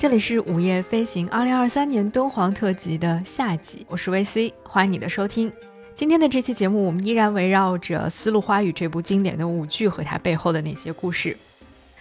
这里是午夜飞行二零二三年敦煌特辑的下集，我是 VC，欢迎你的收听。今天的这期节目，我们依然围绕着《丝路花语》这部经典的舞剧和它背后的那些故事。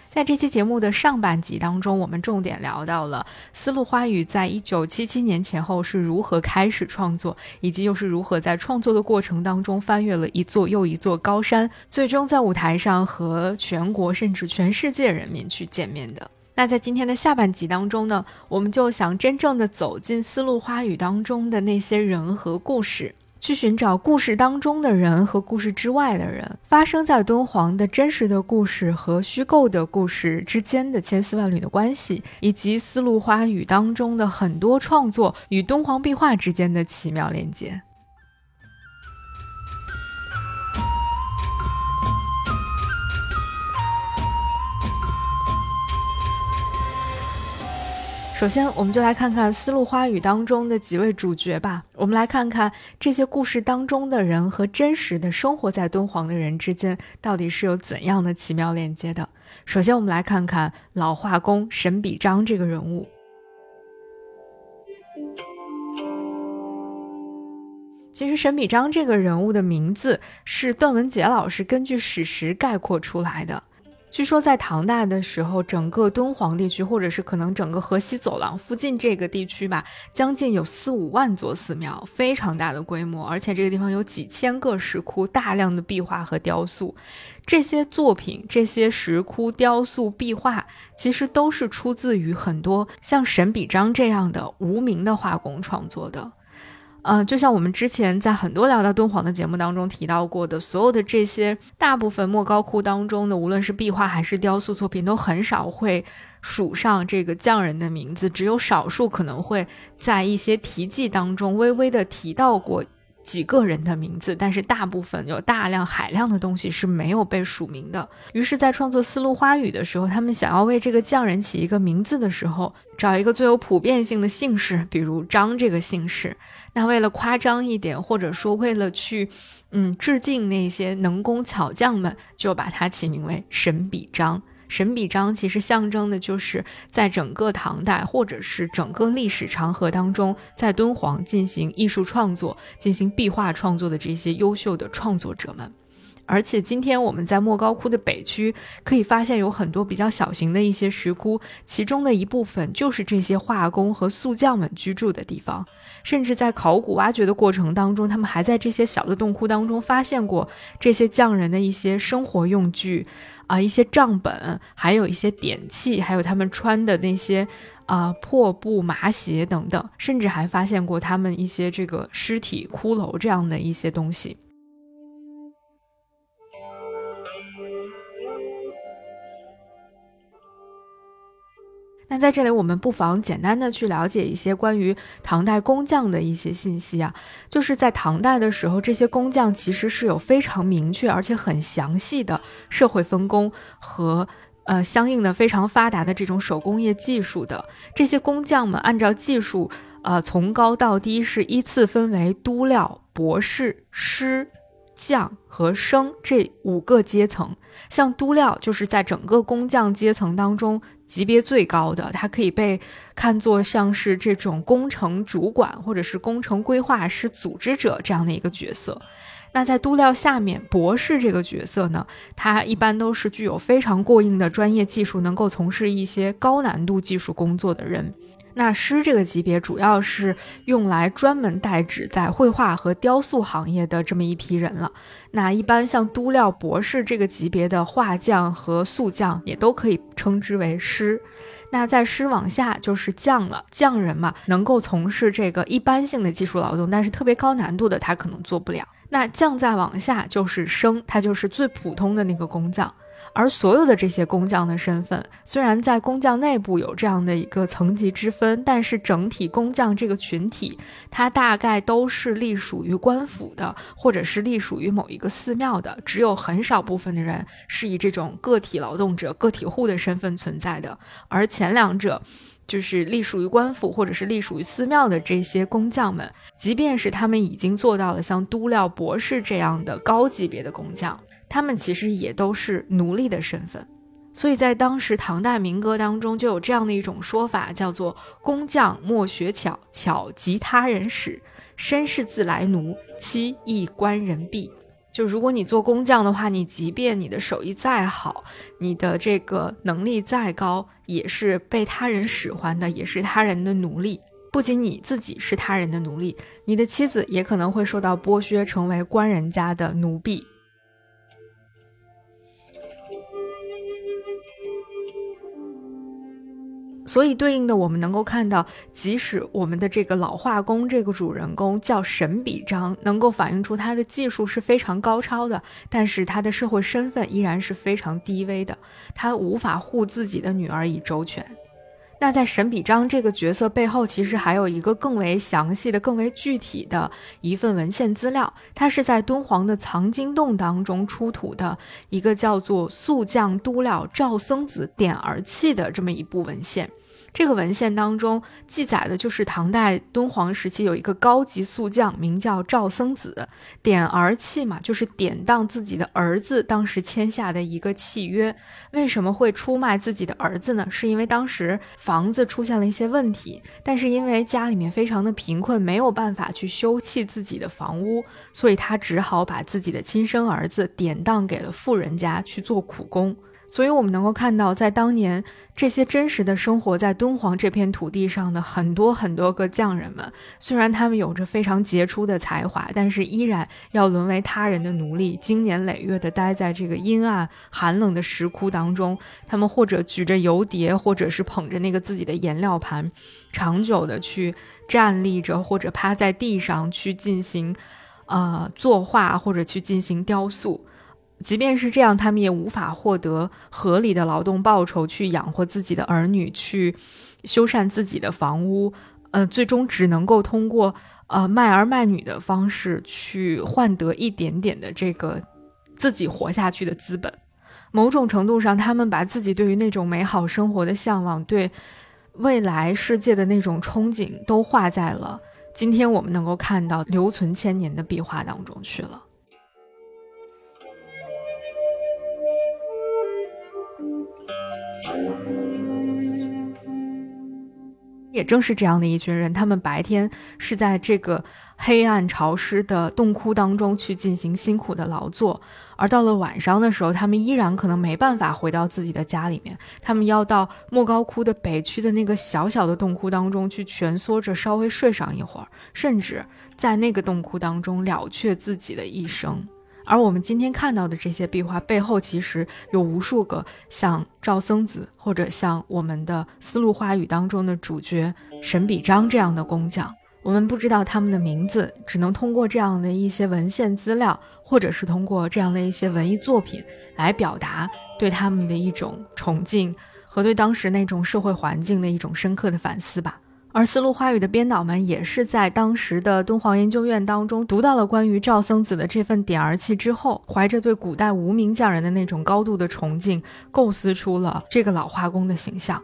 在这期节目的上半集当中，我们重点聊到了《丝路花语》在一九七七年前后是如何开始创作，以及又是如何在创作的过程当中翻越了一座又一座高山，最终在舞台上和全国甚至全世界人民去见面的。那在今天的下半集当中呢，我们就想真正的走进《丝路花语》当中的那些人和故事。去寻找故事当中的人和故事之外的人，发生在敦煌的真实的故事和虚构的故事之间的千丝万缕的关系，以及《丝路花语》当中的很多创作与敦煌壁画之间的奇妙连接。首先，我们就来看看《丝路花语》当中的几位主角吧。我们来看看这些故事当中的人和真实的生活在敦煌的人之间到底是有怎样的奇妙链接的。首先，我们来看看老画工沈笔章这个人物。其实，沈笔章这个人物的名字是段文杰老师根据史实概括出来的。据说在唐代的时候，整个敦煌地区，或者是可能整个河西走廊附近这个地区吧，将近有四五万座寺庙，非常大的规模。而且这个地方有几千个石窟，大量的壁画和雕塑。这些作品、这些石窟、雕塑、壁画，其实都是出自于很多像沈笔章这样的无名的画工创作的。呃，就像我们之前在很多聊到敦煌的节目当中提到过的，所有的这些大部分莫高窟当中的，无论是壁画还是雕塑作品，都很少会署上这个匠人的名字，只有少数可能会在一些题记当中微微的提到过。几个人的名字，但是大部分有大量海量的东西是没有被署名的。于是，在创作《丝路花语》的时候，他们想要为这个匠人起一个名字的时候，找一个最有普遍性的姓氏，比如张这个姓氏。那为了夸张一点，或者说为了去，嗯，致敬那些能工巧匠们，就把它起名为神笔张。神笔章其实象征的就是在整个唐代，或者是整个历史长河当中，在敦煌进行艺术创作、进行壁画创作的这些优秀的创作者们。而且今天我们在莫高窟的北区可以发现有很多比较小型的一些石窟，其中的一部分就是这些画工和塑匠们居住的地方。甚至在考古挖掘的过程当中，他们还在这些小的洞窟当中发现过这些匠人的一些生活用具。啊，一些账本，还有一些典器，还有他们穿的那些啊破布麻鞋等等，甚至还发现过他们一些这个尸体骷髅这样的一些东西。那在这里，我们不妨简单的去了解一些关于唐代工匠的一些信息啊。就是在唐代的时候，这些工匠其实是有非常明确而且很详细的社会分工和呃相应的非常发达的这种手工业技术的。这些工匠们按照技术，呃，从高到低是依次分为都料、博士、师。匠和生这五个阶层，像督料就是在整个工匠阶层当中级别最高的，它可以被看作像是这种工程主管或者是工程规划师、组织者这样的一个角色。那在督料下面，博士这个角色呢，他一般都是具有非常过硬的专业技术，能够从事一些高难度技术工作的人。那师这个级别主要是用来专门代指在绘画和雕塑行业的这么一批人了。那一般像都料博士这个级别的画匠和塑匠也都可以称之为师。那在师往下就是匠了，匠人嘛，能够从事这个一般性的技术劳动，但是特别高难度的他可能做不了。那匠再往下就是生，他就是最普通的那个工匠。而所有的这些工匠的身份，虽然在工匠内部有这样的一个层级之分，但是整体工匠这个群体，它大概都是隶属于官府的，或者是隶属于某一个寺庙的。只有很少部分的人是以这种个体劳动者、个体户的身份存在的。而前两者，就是隶属于官府或者是隶属于寺庙的这些工匠们，即便是他们已经做到了像都料博士这样的高级别的工匠。他们其实也都是奴隶的身份，所以在当时唐代民歌当中就有这样的一种说法，叫做“工匠莫学巧，巧即他人使；身是自来奴，妻亦官人婢。”就如果你做工匠的话，你即便你的手艺再好，你的这个能力再高，也是被他人使唤的，也是他人的奴隶。不仅你自己是他人的奴隶，你的妻子也可能会受到剥削，成为官人家的奴婢。所以，对应的我们能够看到，即使我们的这个老画工这个主人公叫沈笔张，能够反映出他的技术是非常高超的，但是他的社会身份依然是非常低微的，他无法护自己的女儿以周全。那在沈笔张这个角色背后，其实还有一个更为详细的、更为具体的一份文献资料，它是在敦煌的藏经洞当中出土的一个叫做《素将都料赵僧子点儿器》的这么一部文献。这个文献当中记载的就是唐代敦煌时期有一个高级宿将，名叫赵僧子，点儿契嘛，就是典当自己的儿子当时签下的一个契约。为什么会出卖自己的儿子呢？是因为当时房子出现了一些问题，但是因为家里面非常的贫困，没有办法去修葺自己的房屋，所以他只好把自己的亲生儿子典当给了富人家去做苦工。所以，我们能够看到，在当年这些真实的生活在敦煌这片土地上的很多很多个匠人们，虽然他们有着非常杰出的才华，但是依然要沦为他人的奴隶，经年累月地待在这个阴暗寒冷的石窟当中。他们或者举着油碟，或者是捧着那个自己的颜料盘，长久地去站立着，或者趴在地上去进行，呃，作画或者去进行雕塑。即便是这样，他们也无法获得合理的劳动报酬去养活自己的儿女，去修缮自己的房屋。呃，最终只能够通过呃卖儿卖女的方式去换得一点点的这个自己活下去的资本。某种程度上，他们把自己对于那种美好生活的向往，对未来世界的那种憧憬，都画在了今天我们能够看到留存千年的壁画当中去了。也正是这样的一群人，他们白天是在这个黑暗潮湿的洞窟当中去进行辛苦的劳作，而到了晚上的时候，他们依然可能没办法回到自己的家里面，他们要到莫高窟的北区的那个小小的洞窟当中去蜷缩着稍微睡上一会儿，甚至在那个洞窟当中了却自己的一生。而我们今天看到的这些壁画背后，其实有无数个像赵僧子，或者像我们的《丝路花语》当中的主角沈笔章这样的工匠。我们不知道他们的名字，只能通过这样的一些文献资料，或者是通过这样的一些文艺作品来表达对他们的一种崇敬和对当时那种社会环境的一种深刻的反思吧。而《丝路花语》的编导们也是在当时的敦煌研究院当中读到了关于赵僧子的这份点儿器之后，怀着对古代无名匠人的那种高度的崇敬，构思出了这个老画工的形象。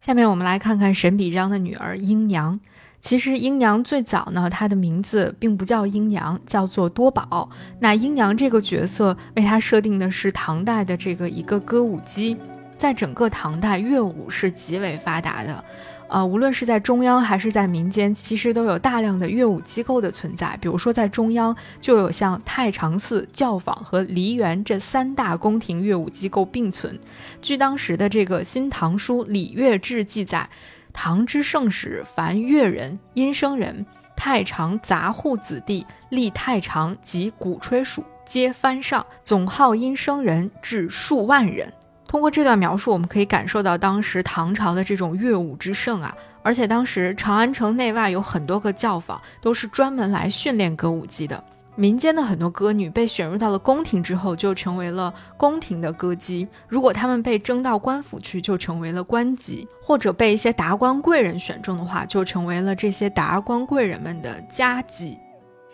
下面我们来看看沈笔章的女儿英娘。其实英娘最早呢，她的名字并不叫英娘，叫做多宝。那英娘这个角色为她设定的是唐代的这个一个歌舞姬，在整个唐代乐舞是极为发达的，呃，无论是在中央还是在民间，其实都有大量的乐舞机构的存在。比如说在中央就有像太常寺、教坊和梨园这三大宫廷乐舞机构并存。据当时的这个《新唐书·礼乐志》记载。唐之盛时，凡乐人、音声人、太常杂户子弟，立太常及鼓吹属，皆翻上，总号音声人至数万人。通过这段描述，我们可以感受到当时唐朝的这种乐舞之盛啊！而且当时长安城内外有很多个教坊，都是专门来训练歌舞伎的。民间的很多歌女被选入到了宫廷之后，就成为了宫廷的歌姬；如果她们被征到官府去，就成为了官妓；或者被一些达官贵人选中的话，就成为了这些达官贵人们的家姬。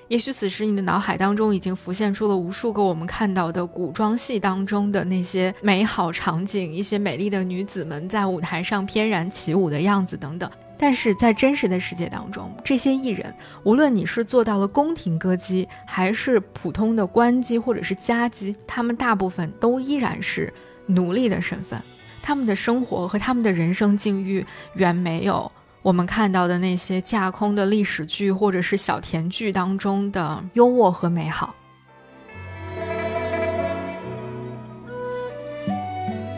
也许此时你的脑海当中已经浮现出了无数个我们看到的古装戏当中的那些美好场景，一些美丽的女子们在舞台上翩然起舞的样子等等。但是在真实的世界当中，这些艺人，无论你是做到了宫廷歌姬，还是普通的官姬或者是家姬，他们大部分都依然是奴隶的身份，他们的生活和他们的人生境遇远没有。我们看到的那些架空的历史剧或者是小甜剧当中的优渥和美好。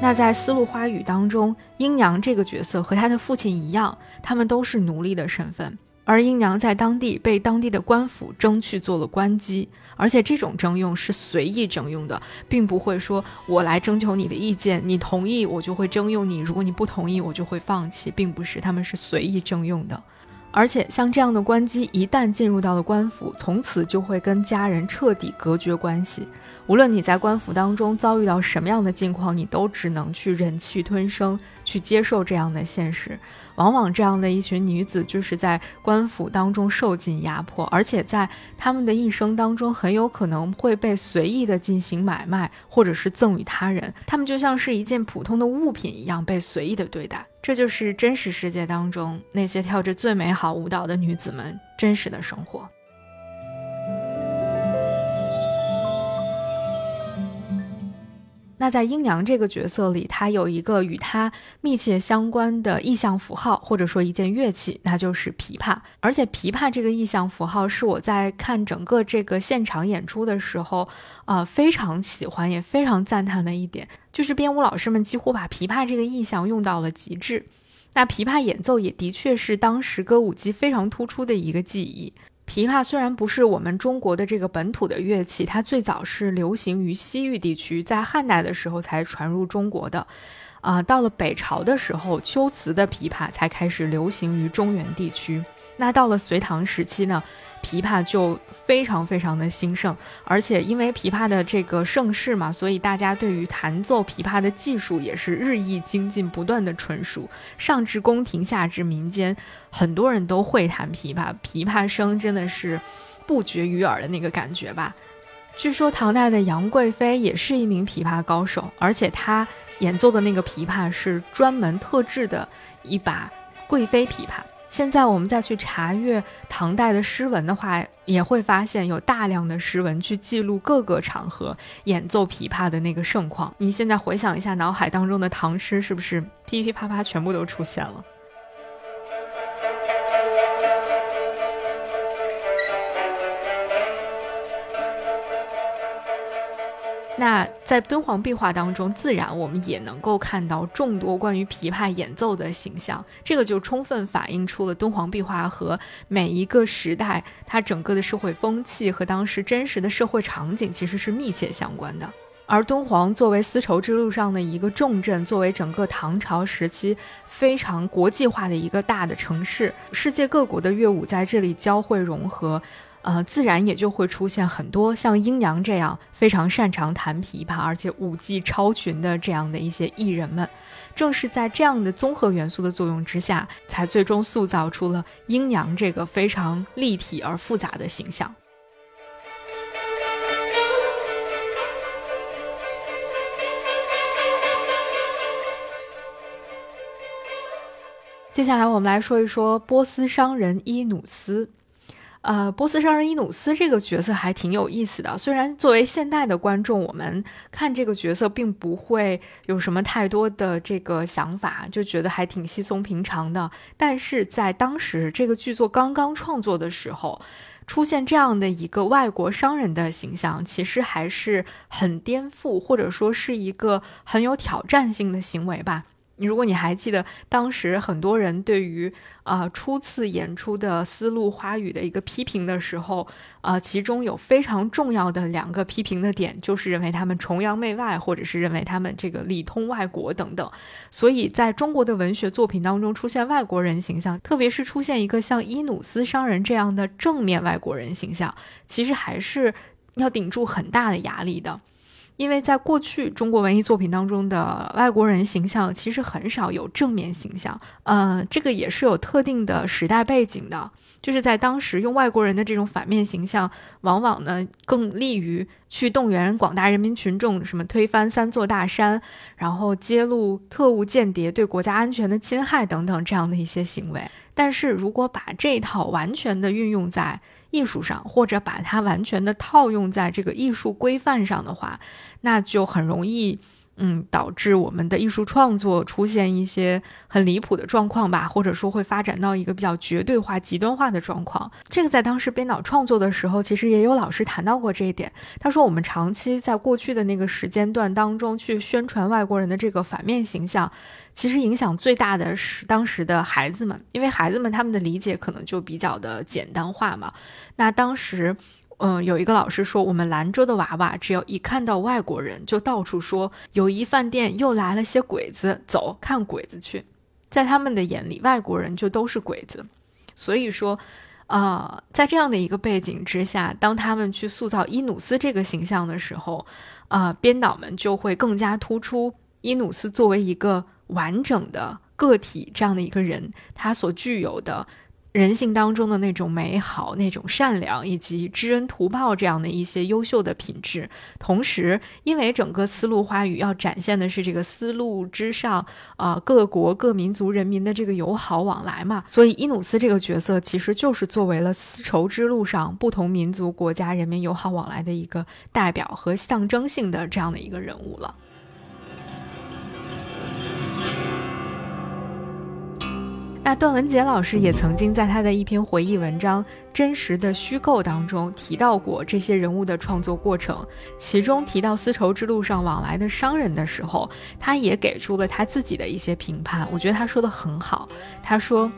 那在《丝路花语》当中，英娘这个角色和她的父亲一样，他们都是奴隶的身份。而英娘在当地被当地的官府征去做了官姬，而且这种征用是随意征用的，并不会说我来征求你的意见，你同意我就会征用你，如果你不同意我就会放弃，并不是，他们是随意征用的。而且像这样的官姬，一旦进入到了官府，从此就会跟家人彻底隔绝关系。无论你在官府当中遭遇到什么样的境况，你都只能去忍气吞声，去接受这样的现实。往往这样的一群女子，就是在官府当中受尽压迫，而且在她们的一生当中，很有可能会被随意的进行买卖，或者是赠与他人。她们就像是一件普通的物品一样，被随意的对待。这就是真实世界当中那些跳着最美好舞蹈的女子们真实的生活。那在英娘这个角色里，她有一个与她密切相关的意象符号，或者说一件乐器，那就是琵琶。而且琵琶这个意象符号是我在看整个这个现场演出的时候，呃，非常喜欢也非常赞叹的一点，就是编舞老师们几乎把琵琶这个意象用到了极致。那琵琶演奏也的确是当时歌舞伎非常突出的一个技艺。琵琶虽然不是我们中国的这个本土的乐器，它最早是流行于西域地区，在汉代的时候才传入中国的。啊，到了北朝的时候，秋瓷的琵琶才开始流行于中原地区。那到了隋唐时期呢？琵琶就非常非常的兴盛，而且因为琵琶的这个盛世嘛，所以大家对于弹奏琵琶的技术也是日益精进，不断的纯熟。上至宫廷，下至民间，很多人都会弹琵琶，琵琶声真的是不绝于耳的那个感觉吧。据说唐代的杨贵妃也是一名琵琶高手，而且她演奏的那个琵琶是专门特制的一把贵妃琵琶。现在我们再去查阅唐代的诗文的话，也会发现有大量的诗文去记录各个场合演奏琵琶的那个盛况。你现在回想一下，脑海当中的唐诗是不是噼噼啪啪全部都出现了？那在敦煌壁画当中，自然我们也能够看到众多关于琵琶演奏的形象，这个就充分反映出了敦煌壁画和每一个时代它整个的社会风气和当时真实的社会场景其实是密切相关的。而敦煌作为丝绸之路上的一个重镇，作为整个唐朝时期非常国际化的一个大的城市，世界各国的乐舞在这里交汇融合。呃，自然也就会出现很多像英娘这样非常擅长弹琵琶，而且舞技超群的这样的一些艺人们。正是在这样的综合元素的作用之下，才最终塑造出了英娘这个非常立体而复杂的形象。接下来，我们来说一说波斯商人伊努斯。呃，波斯商人伊努斯这个角色还挺有意思的。虽然作为现代的观众，我们看这个角色并不会有什么太多的这个想法，就觉得还挺稀松平常的。但是在当时这个剧作刚刚创作的时候，出现这样的一个外国商人的形象，其实还是很颠覆，或者说是一个很有挑战性的行为吧。你如果你还记得当时很多人对于啊初次演出的《丝路花语》的一个批评的时候，啊，其中有非常重要的两个批评的点，就是认为他们崇洋媚外，或者是认为他们这个里通外国等等。所以在中国的文学作品当中出现外国人形象，特别是出现一个像伊努斯商人这样的正面外国人形象，其实还是要顶住很大的压力的。因为在过去中国文艺作品当中的外国人形象其实很少有正面形象，呃，这个也是有特定的时代背景的。就是在当时用外国人的这种反面形象，往往呢更利于去动员广大人民群众，什么推翻三座大山，然后揭露特务间谍对国家安全的侵害等等这样的一些行为。但是如果把这一套完全的运用在艺术上，或者把它完全的套用在这个艺术规范上的话，那就很容易。嗯，导致我们的艺术创作出现一些很离谱的状况吧，或者说会发展到一个比较绝对化、极端化的状况。这个在当时编导创作的时候，其实也有老师谈到过这一点。他说，我们长期在过去的那个时间段当中去宣传外国人的这个反面形象，其实影响最大的是当时的孩子们，因为孩子们他们的理解可能就比较的简单化嘛。那当时。嗯，有一个老师说，我们兰州的娃娃只要一看到外国人，就到处说友谊饭店又来了些鬼子，走看鬼子去。在他们的眼里，外国人就都是鬼子。所以说，啊，在这样的一个背景之下，当他们去塑造伊努斯这个形象的时候，啊，编导们就会更加突出伊努斯作为一个完整的个体这样的一个人，他所具有的。人性当中的那种美好、那种善良，以及知恩图报这样的一些优秀的品质。同时，因为整个丝路花语要展现的是这个丝路之上啊各国各民族人民的这个友好往来嘛，所以伊努斯这个角色其实就是作为了丝绸之路上不同民族国家人民友好往来的一个代表和象征性的这样的一个人物了。那段文杰老师也曾经在他的一篇回忆文章《真实的虚构》当中提到过这些人物的创作过程，其中提到丝绸之路上往来的商人的时候，他也给出了他自己的一些评判。我觉得他说的很好。他说，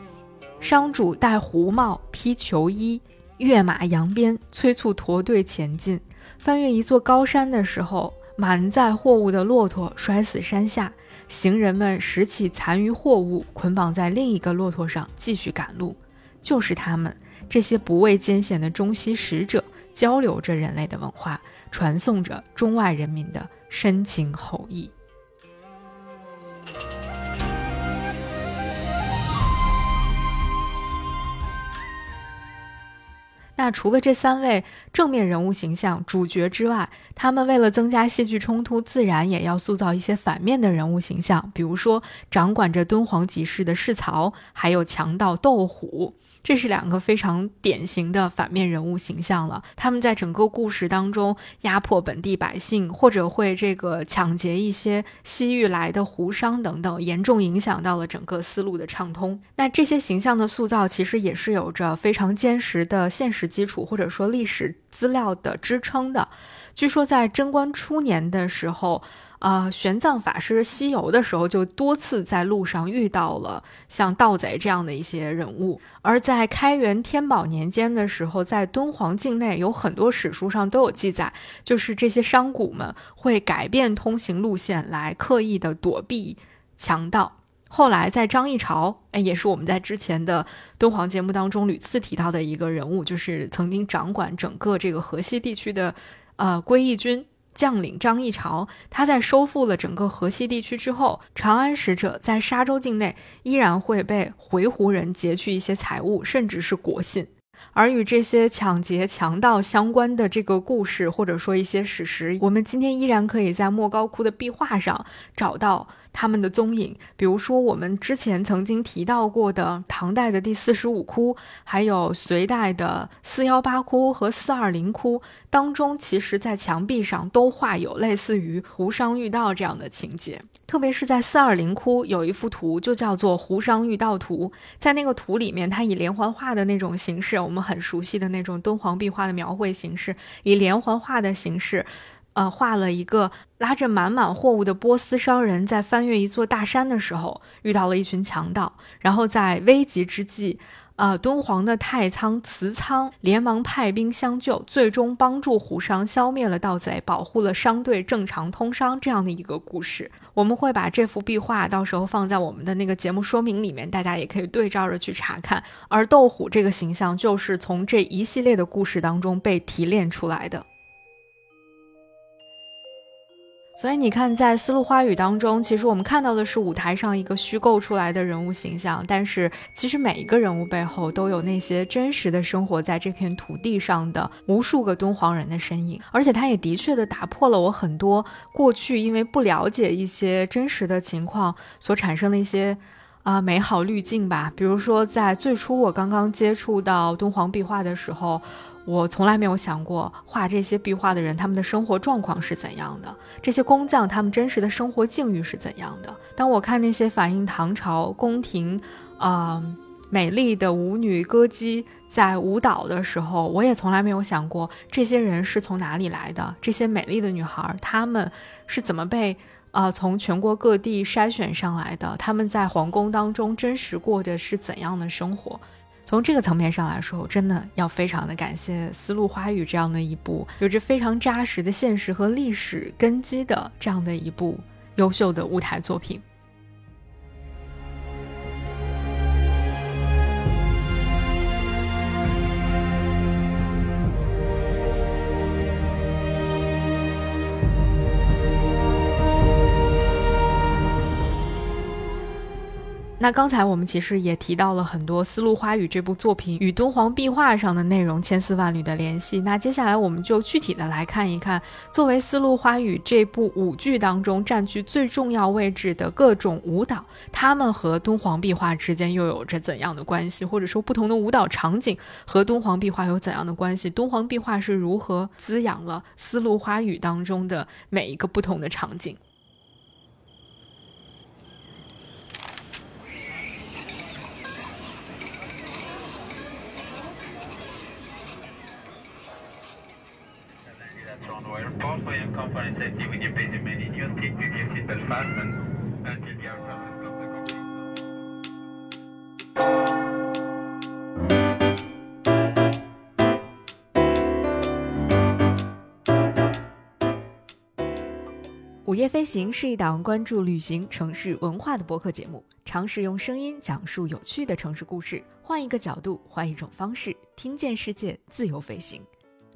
商主戴胡帽、披裘衣、跃马扬鞭，催促驼队前进。翻越一座高山的时候，满载货物的骆驼摔死山下。行人们拾起残余货物，捆绑在另一个骆驼上，继续赶路。就是他们这些不畏艰险的中西使者，交流着人类的文化，传颂着中外人民的深情厚谊。那除了这三位正面人物形象主角之外，他们为了增加戏剧冲突，自然也要塑造一些反面的人物形象，比如说掌管着敦煌集市的市曹，还有强盗窦虎。这是两个非常典型的反面人物形象了。他们在整个故事当中压迫本地百姓，或者会这个抢劫一些西域来的胡商等等，严重影响到了整个丝路的畅通。那这些形象的塑造，其实也是有着非常坚实的现实基础，或者说历史资料的支撑的。据说在贞观初年的时候。啊，玄奘法师西游的时候，就多次在路上遇到了像盗贼这样的一些人物。而在开元天宝年间的时候，在敦煌境内有很多史书上都有记载，就是这些商贾们会改变通行路线来刻意的躲避强盗。后来在张议潮，哎，也是我们在之前的敦煌节目当中屡次提到的一个人物，就是曾经掌管整个这个河西地区的呃归义军。将领张议潮，他在收复了整个河西地区之后，长安使者在沙州境内依然会被回鹘人劫去一些财物，甚至是国信。而与这些抢劫强盗相关的这个故事，或者说一些史实，我们今天依然可以在莫高窟的壁画上找到。他们的踪影，比如说我们之前曾经提到过的唐代的第四十五窟，还有隋代的四幺八窟和四二零窟当中，其实在墙壁上都画有类似于胡商遇盗这样的情节。特别是在四二零窟有一幅图，就叫做《胡商遇盗图》。在那个图里面，它以连环画的那种形式，我们很熟悉的那种敦煌壁画的描绘形式，以连环画的形式。呃，画了一个拉着满满货物的波斯商人，在翻越一座大山的时候，遇到了一群强盗，然后在危急之际，呃，敦煌的太仓、慈仓连忙派兵相救，最终帮助胡商消灭了盗贼，保护了商队正常通商这样的一个故事。我们会把这幅壁画到时候放在我们的那个节目说明里面，大家也可以对照着去查看。而斗虎这个形象，就是从这一系列的故事当中被提炼出来的。所以你看，在《丝路花语》当中，其实我们看到的是舞台上一个虚构出来的人物形象，但是其实每一个人物背后都有那些真实的生活在这片土地上的无数个敦煌人的身影。而且，他也的确的打破了我很多过去因为不了解一些真实的情况所产生的一些啊美好滤镜吧。比如说，在最初我刚刚接触到敦煌壁画的时候。我从来没有想过画这些壁画的人，他们的生活状况是怎样的？这些工匠他们真实的生活境遇是怎样的？当我看那些反映唐朝宫廷，啊，美丽的舞女歌姬在舞蹈的时候，我也从来没有想过这些人是从哪里来的？这些美丽的女孩，她们是怎么被啊从全国各地筛选上来的？他们在皇宫当中真实过的是怎样的生活？从这个层面上来说，真的要非常的感谢《丝路花语》这样的一部有着非常扎实的现实和历史根基的这样的一部优秀的舞台作品。那刚才我们其实也提到了很多《丝路花语》这部作品与敦煌壁画上的内容千丝万缕的联系。那接下来我们就具体的来看一看，作为《丝路花语》这部舞剧当中占据最重要位置的各种舞蹈，它们和敦煌壁画之间又有着怎样的关系？或者说，不同的舞蹈场景和敦煌壁画有怎样的关系？敦煌壁画是如何滋养了《丝路花语》当中的每一个不同的场景？行是一档关注旅行、城市文化的播客节目，尝试用声音讲述有趣的城市故事，换一个角度，换一种方式，听见世界，自由飞行。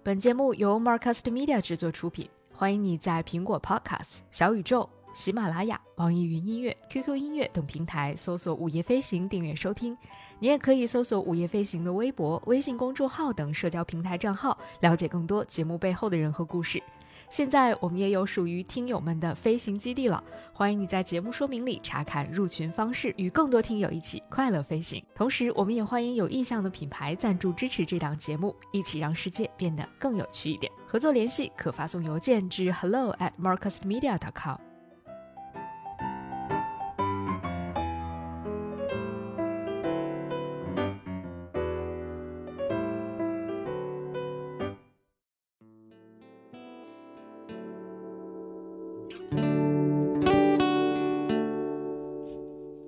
本节目由 Marcast Media 制作出品，欢迎你在苹果 Podcast、小宇宙、喜马拉雅、网易云音乐、QQ 音乐等平台搜索“午夜飞行”订阅收听。你也可以搜索“午夜飞行”的微博、微信公众号等社交平台账号，了解更多节目背后的人和故事。现在我们也有属于听友们的飞行基地了，欢迎你在节目说明里查看入群方式，与更多听友一起快乐飞行。同时，我们也欢迎有意向的品牌赞助支持这档节目，一起让世界变得更有趣一点。合作联系可发送邮件至 hello at marcusmedia.com。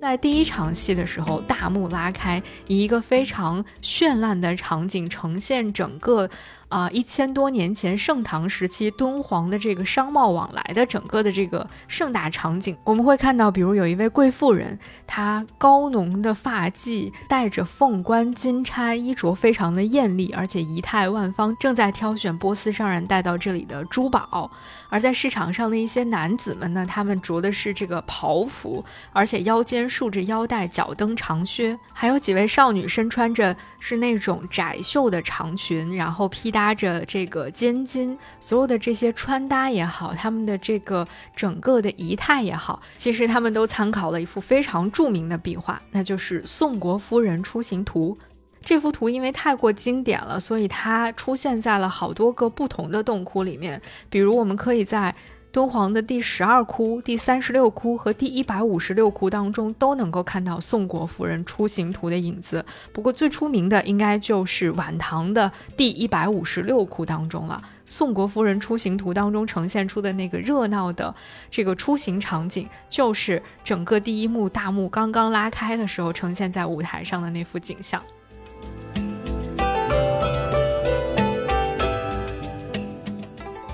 在第一场戏的时候，大幕拉开，以一个非常绚烂的场景呈现整个。啊，一千多年前盛唐时期敦煌的这个商贸往来的整个的这个盛大场景，我们会看到，比如有一位贵妇人，她高浓的发髻，戴着凤冠金钗，衣着非常的艳丽，而且仪态万方，正在挑选波斯商人带到这里的珠宝。而在市场上的一些男子们呢，他们着的是这个袍服，而且腰间束着腰带，脚蹬长靴。还有几位少女身穿着是那种窄袖的长裙，然后披戴。搭着这个肩巾，所有的这些穿搭也好，他们的这个整个的仪态也好，其实他们都参考了一幅非常著名的壁画，那就是《宋国夫人出行图》。这幅图因为太过经典了，所以它出现在了好多个不同的洞窟里面。比如，我们可以在。敦煌的第十二窟、第三十六窟和第一百五十六窟当中，都能够看到宋国夫人出行图的影子。不过，最出名的应该就是晚唐的第一百五十六窟当中了。宋国夫人出行图当中呈现出的那个热闹的这个出行场景，就是整个第一幕大幕刚刚拉开的时候呈现在舞台上的那幅景象。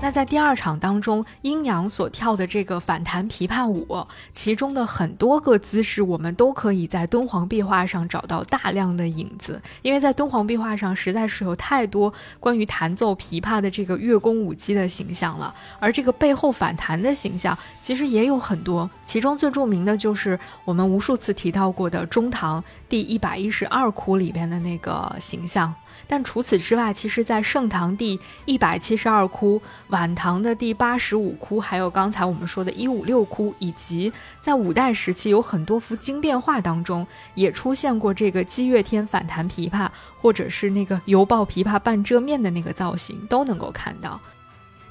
那在第二场当中，阴阳所跳的这个反弹琵琶舞，其中的很多个姿势，我们都可以在敦煌壁画上找到大量的影子。因为在敦煌壁画上，实在是有太多关于弹奏琵琶的这个乐工舞姬的形象了，而这个背后反弹的形象，其实也有很多。其中最著名的就是我们无数次提到过的中唐第一百一十二窟里边的那个形象。但除此之外，其实，在盛唐第一百七十二窟、晚唐的第八十五窟，还有刚才我们说的一五六窟，以及在五代时期有很多幅经变画当中，也出现过这个击乐天反弹琵琶，或者是那个犹抱琵琶半遮面的那个造型，都能够看到。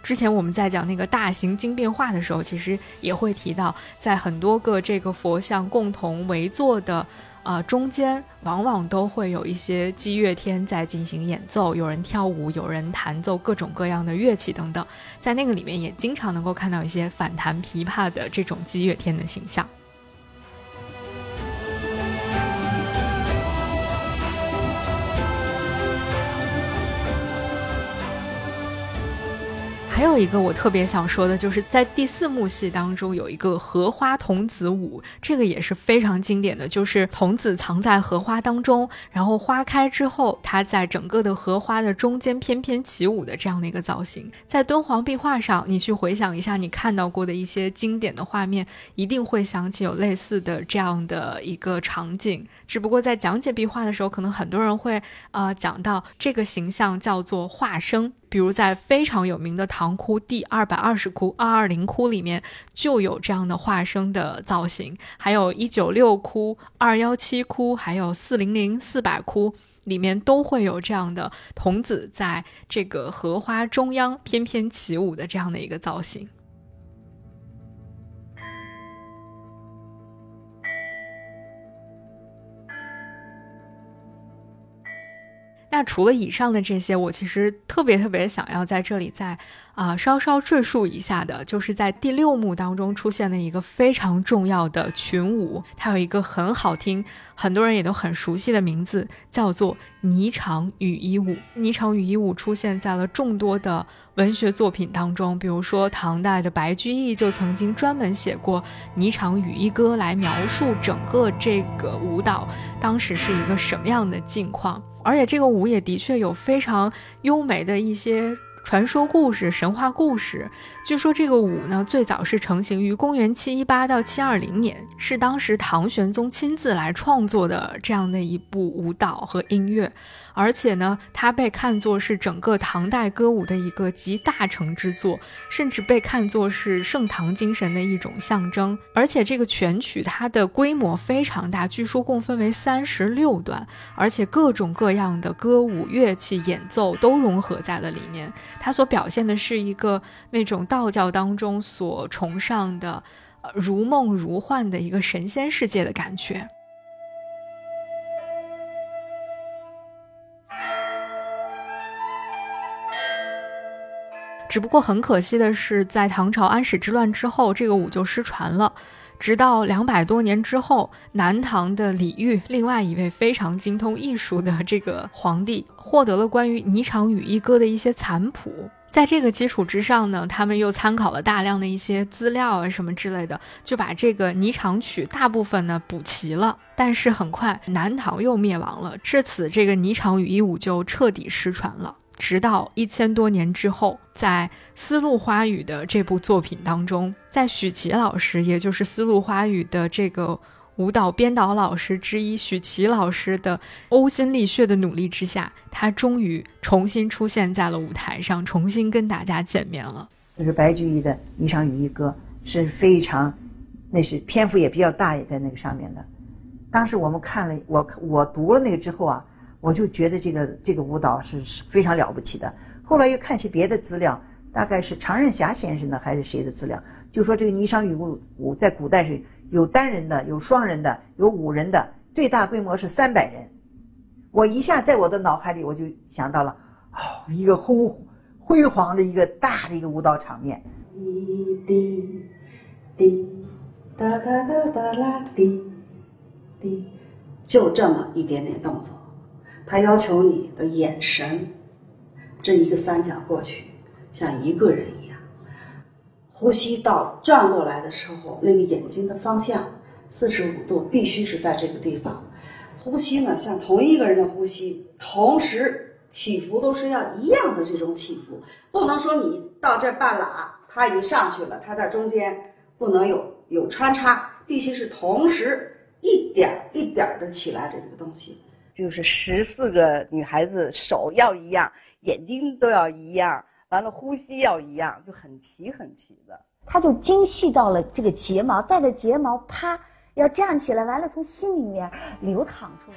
之前我们在讲那个大型经变画的时候，其实也会提到，在很多个这个佛像共同围坐的。啊，中间往往都会有一些击乐天在进行演奏，有人跳舞，有人弹奏各种各样的乐器等等，在那个里面也经常能够看到一些反弹琵琶的这种击乐天的形象。还有一个我特别想说的，就是在第四幕戏当中有一个荷花童子舞，这个也是非常经典的，就是童子藏在荷花当中，然后花开之后，他在整个的荷花的中间翩翩起舞的这样的一个造型。在敦煌壁画上，你去回想一下你看到过的一些经典的画面，一定会想起有类似的这样的一个场景。只不过在讲解壁画的时候，可能很多人会呃讲到这个形象叫做化生。比如在非常有名的唐窟第二百二十窟二二零窟里面，就有这样的化生的造型；还有一九六窟、二幺七窟，还有四零零、四百窟里面都会有这样的童子在这个荷花中央翩翩起舞的这样的一个造型。那除了以上的这些，我其实特别特别想要在这里再啊稍稍赘述一下的，就是在第六幕当中出现的一个非常重要的群舞，它有一个很好听、很多人也都很熟悉的名字，叫做霓裳羽衣舞。霓裳羽衣舞出现在了众多的文学作品当中，比如说唐代的白居易就曾经专门写过《霓裳羽衣歌》来描述整个这个舞蹈当时是一个什么样的境况。而且这个舞也的确有非常优美的一些传说故事、神话故事。据说这个舞呢，最早是成型于公元七一八到七二零年，是当时唐玄宗亲自来创作的这样的一部舞蹈和音乐。而且呢，它被看作是整个唐代歌舞的一个集大成之作，甚至被看作是盛唐精神的一种象征。而且这个全曲它的规模非常大，据说共分为三十六段，而且各种各样的歌舞乐器演奏都融合在了里面。它所表现的是一个那种道教当中所崇尚的，如梦如幻的一个神仙世界的感觉。只不过很可惜的是，在唐朝安史之乱之后，这个舞就失传了。直到两百多年之后，南唐的李煜，另外一位非常精通艺术的这个皇帝，获得了关于《霓裳羽衣歌》的一些残谱。在这个基础之上呢，他们又参考了大量的一些资料啊什么之类的，就把这个霓裳曲大部分呢补齐了。但是很快，南唐又灭亡了，至此这个霓裳羽衣舞就彻底失传了。直到一千多年之后，在《丝路花语》的这部作品当中，在许琦老师，也就是《丝路花语》的这个舞蹈编导老师之一许琦老师的呕心沥血的努力之下，他终于重新出现在了舞台上，重新跟大家见面了。就是白居易的《霓裳羽衣歌》是非常，那是篇幅也比较大，也在那个上面的。当时我们看了，我我读了那个之后啊。我就觉得这个这个舞蹈是是非常了不起的。后来又看些别的资料，大概是常任侠先生的还是谁的资料，就说这个霓裳羽舞舞在古代是有单人的、有双人的、有五人的，最大规模是三百人。我一下在我的脑海里我就想到了，哦，一个辉辉煌的一个大的一个舞蹈场面。滴滴哒哒哒哒啦滴滴，就这么一点点动作。他要求你的眼神，这一个三角过去，像一个人一样。呼吸到转过来的时候，那个眼睛的方向四十五度必须是在这个地方。呼吸呢，像同一个人的呼吸，同时起伏都是要一样的这种起伏，不能说你到这半拉，他已经上去了，他在中间不能有有穿插，必须是同时一点一点的起来的这个东西。就是十四个女孩子手要一样，眼睛都要一样，完了呼吸要一样，就很齐很齐的。他就精细到了这个睫毛，戴着睫毛啪。要站起来，完了从心里面流淌出来。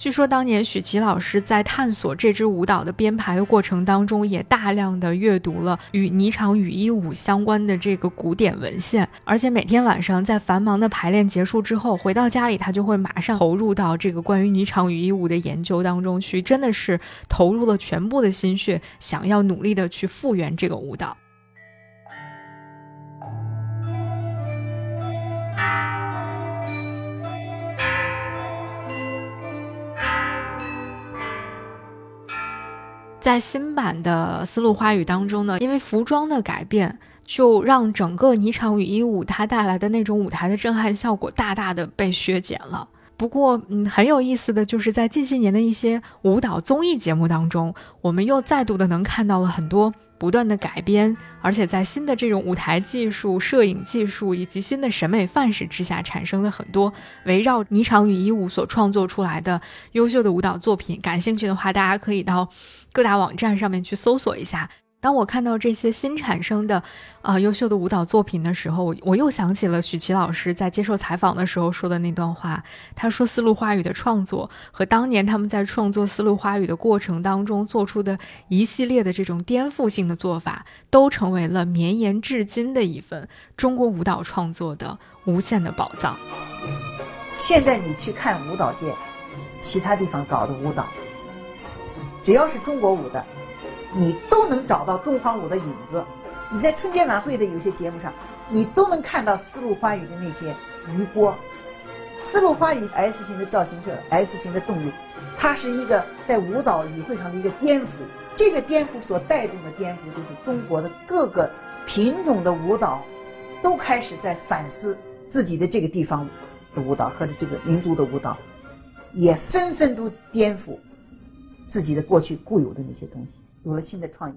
据说当年许琪老师在探索这支舞蹈的编排的过程当中，也大量的阅读了与霓裳羽衣舞相关的这个古典文献，而且每天晚上在繁忙的排练结束之后，回到家里，他就会马上投入到这个关于霓裳羽衣舞的研究当中去，真的是投入了全部的心血，想要努力的去复原这个舞蹈。在新版的《丝路花语》当中呢，因为服装的改变，就让整个霓裳羽衣舞它带来的那种舞台的震撼效果大大的被削减了。不过，嗯，很有意思的就是在近些年的一些舞蹈综艺节目当中，我们又再度的能看到了很多不断的改编，而且在新的这种舞台技术、摄影技术以及新的审美范式之下，产生了很多围绕霓裳羽衣舞所创作出来的优秀的舞蹈作品。感兴趣的话，大家可以到各大网站上面去搜索一下。当我看到这些新产生的，啊，优秀的舞蹈作品的时候，我我又想起了许琪老师在接受采访的时候说的那段话。他说，《丝路花语》的创作和当年他们在创作《丝路花语》的过程当中做出的一系列的这种颠覆性的做法，都成为了绵延至今的一份中国舞蹈创作的无限的宝藏。现在你去看舞蹈界，其他地方搞的舞蹈，只要是中国舞的。你都能找到敦煌舞的影子，你在春节晚会的有些节目上，你都能看到丝路花语的那些余波。丝路花语 S 型的造型是 S 型的动物，它是一个在舞蹈语汇上的一个颠覆。这个颠覆所带动的颠覆，就是中国的各个品种的舞蹈都开始在反思自己的这个地方的舞蹈和这个民族的舞蹈，也纷纷都颠覆自己的过去固有的那些东西。有了新的创意。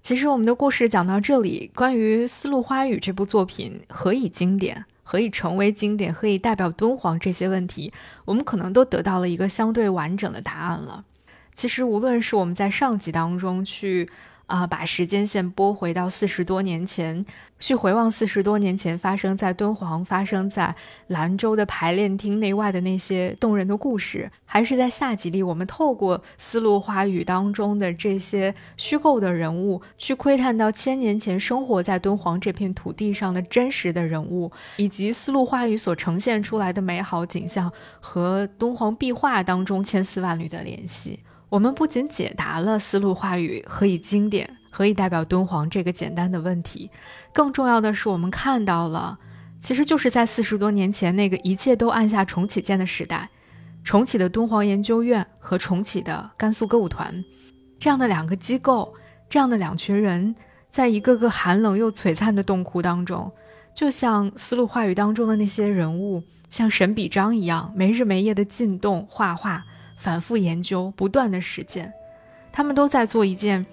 其实我们的故事讲到这里，关于《丝路花语》这部作品何以经典，何以成为经典，何以代表敦煌这些问题，我们可能都得到了一个相对完整的答案了。其实无论是我们在上集当中去。啊，把时间线拨回到四十多年前，去回望四十多年前发生在敦煌、发生在兰州的排练厅内外的那些动人的故事，还是在下集里，我们透过《丝路花语》当中的这些虚构的人物，去窥探到千年前生活在敦煌这片土地上的真实的人物，以及《丝路花语》所呈现出来的美好景象和敦煌壁画当中千丝万缕的联系。我们不仅解答了丝路话语何以经典、何以代表敦煌这个简单的问题，更重要的是，我们看到了，其实就是在四十多年前那个一切都按下重启键的时代，重启的敦煌研究院和重启的甘肃歌舞团，这样的两个机构，这样的两群人，在一个个寒冷又璀璨的洞窟当中，就像丝路话语当中的那些人物，像沈笔章一样，没日没夜的进洞画画。反复研究，不断的实践，他们都在做一件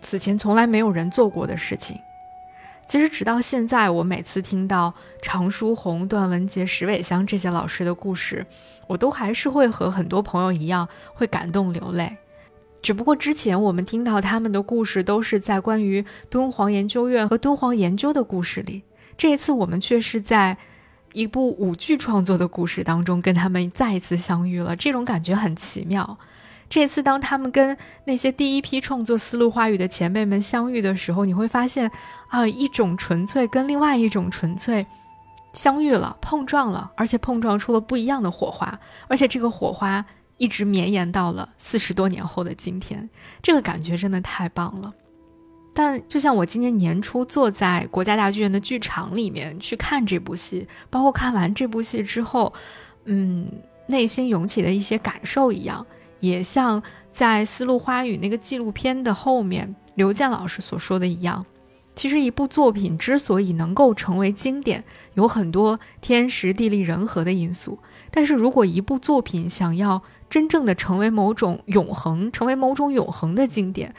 此前从来没有人做过的事情。其实，直到现在，我每次听到常书鸿、段文杰、石伟香这些老师的故事，我都还是会和很多朋友一样，会感动流泪。只不过之前我们听到他们的故事，都是在关于敦煌研究院和敦煌研究的故事里，这一次我们却是在。一部舞剧创作的故事当中，跟他们再一次相遇了，这种感觉很奇妙。这次当他们跟那些第一批创作《丝路花语》的前辈们相遇的时候，你会发现，啊，一种纯粹跟另外一种纯粹相遇了，碰撞了，而且碰撞出了不一样的火花，而且这个火花一直绵延到了四十多年后的今天，这个感觉真的太棒了。但就像我今年年初坐在国家大剧院的剧场里面去看这部戏，包括看完这部戏之后，嗯，内心涌起的一些感受一样，也像在《丝路花语》那个纪录片的后面刘健老师所说的一样，其实，一部作品之所以能够成为经典，有很多天时地利人和的因素。但是如果一部作品想要真正的成为某种永恒，成为某种永恒的经典，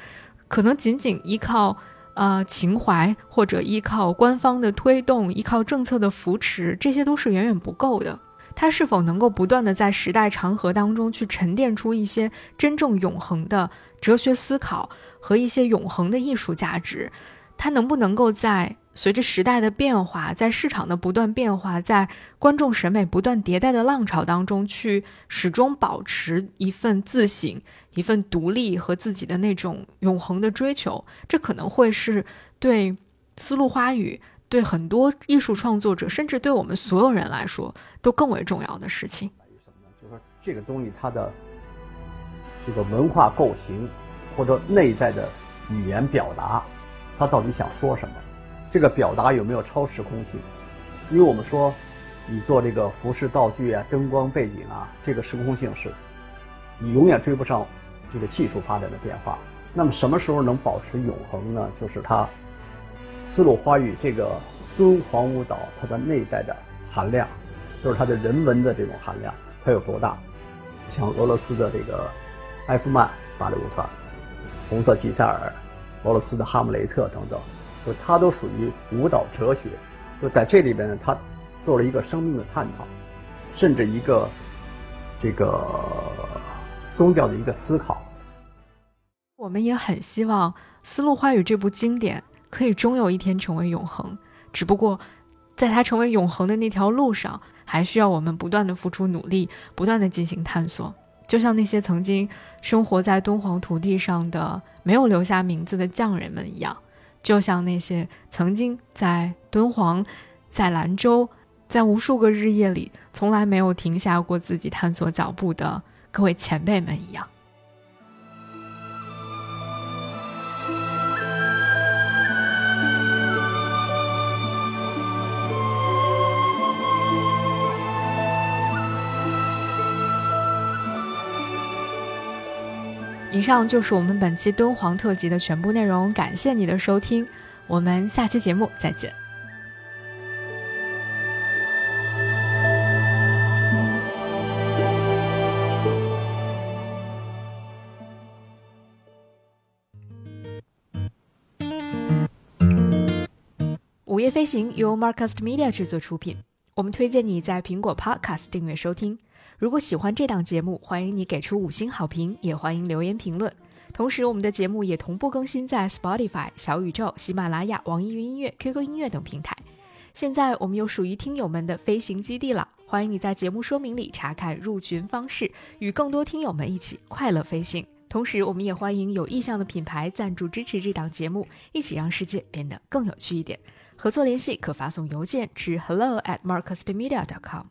可能仅仅依靠呃情怀，或者依靠官方的推动，依靠政策的扶持，这些都是远远不够的。它是否能够不断的在时代长河当中去沉淀出一些真正永恒的哲学思考和一些永恒的艺术价值？它能不能够在随着时代的变化，在市场的不断变化，在观众审美不断迭代的浪潮当中，去始终保持一份自省、一份独立和自己的那种永恒的追求？这可能会是对丝路花语、对很多艺术创作者，甚至对我们所有人来说，都更为重要的事情。什么呢？就是说这个东西它的这个文化构型，或者内在的语言表达。他到底想说什么？这个表达有没有超时空性？因为我们说，你做这个服饰道具啊、灯光背景啊，这个时空性是，你永远追不上这个技术发展的变化。那么什么时候能保持永恒呢？就是它丝路花语这个敦煌舞蹈它的内在的含量，就是它的人文的这种含量，它有多大？像俄罗斯的这个埃夫曼芭蕾舞团、红色吉赛尔。俄罗斯的哈姆雷特等等，就它都属于舞蹈哲学。就在这里边呢，他做了一个生命的探讨，甚至一个这个宗教的一个思考。我们也很希望《丝路花语》这部经典可以终有一天成为永恒。只不过，在它成为永恒的那条路上，还需要我们不断的付出努力，不断的进行探索。就像那些曾经生活在敦煌土地上的没有留下名字的匠人们一样，就像那些曾经在敦煌、在兰州、在无数个日夜里从来没有停下过自己探索脚步的各位前辈们一样。以上就是我们本期敦煌特辑的全部内容，感谢你的收听，我们下期节目再见。午夜飞行由 Marcus Media 制作出品，我们推荐你在苹果 Podcast 订阅收听。如果喜欢这档节目，欢迎你给出五星好评，也欢迎留言评论。同时，我们的节目也同步更新在 Spotify、小宇宙、喜马拉雅、网易云音乐、QQ 音乐等平台。现在我们有属于听友们的飞行基地了，欢迎你在节目说明里查看入群方式，与更多听友们一起快乐飞行。同时，我们也欢迎有意向的品牌赞助支持这档节目，一起让世界变得更有趣一点。合作联系可发送邮件至 hello at marcusmedia.com。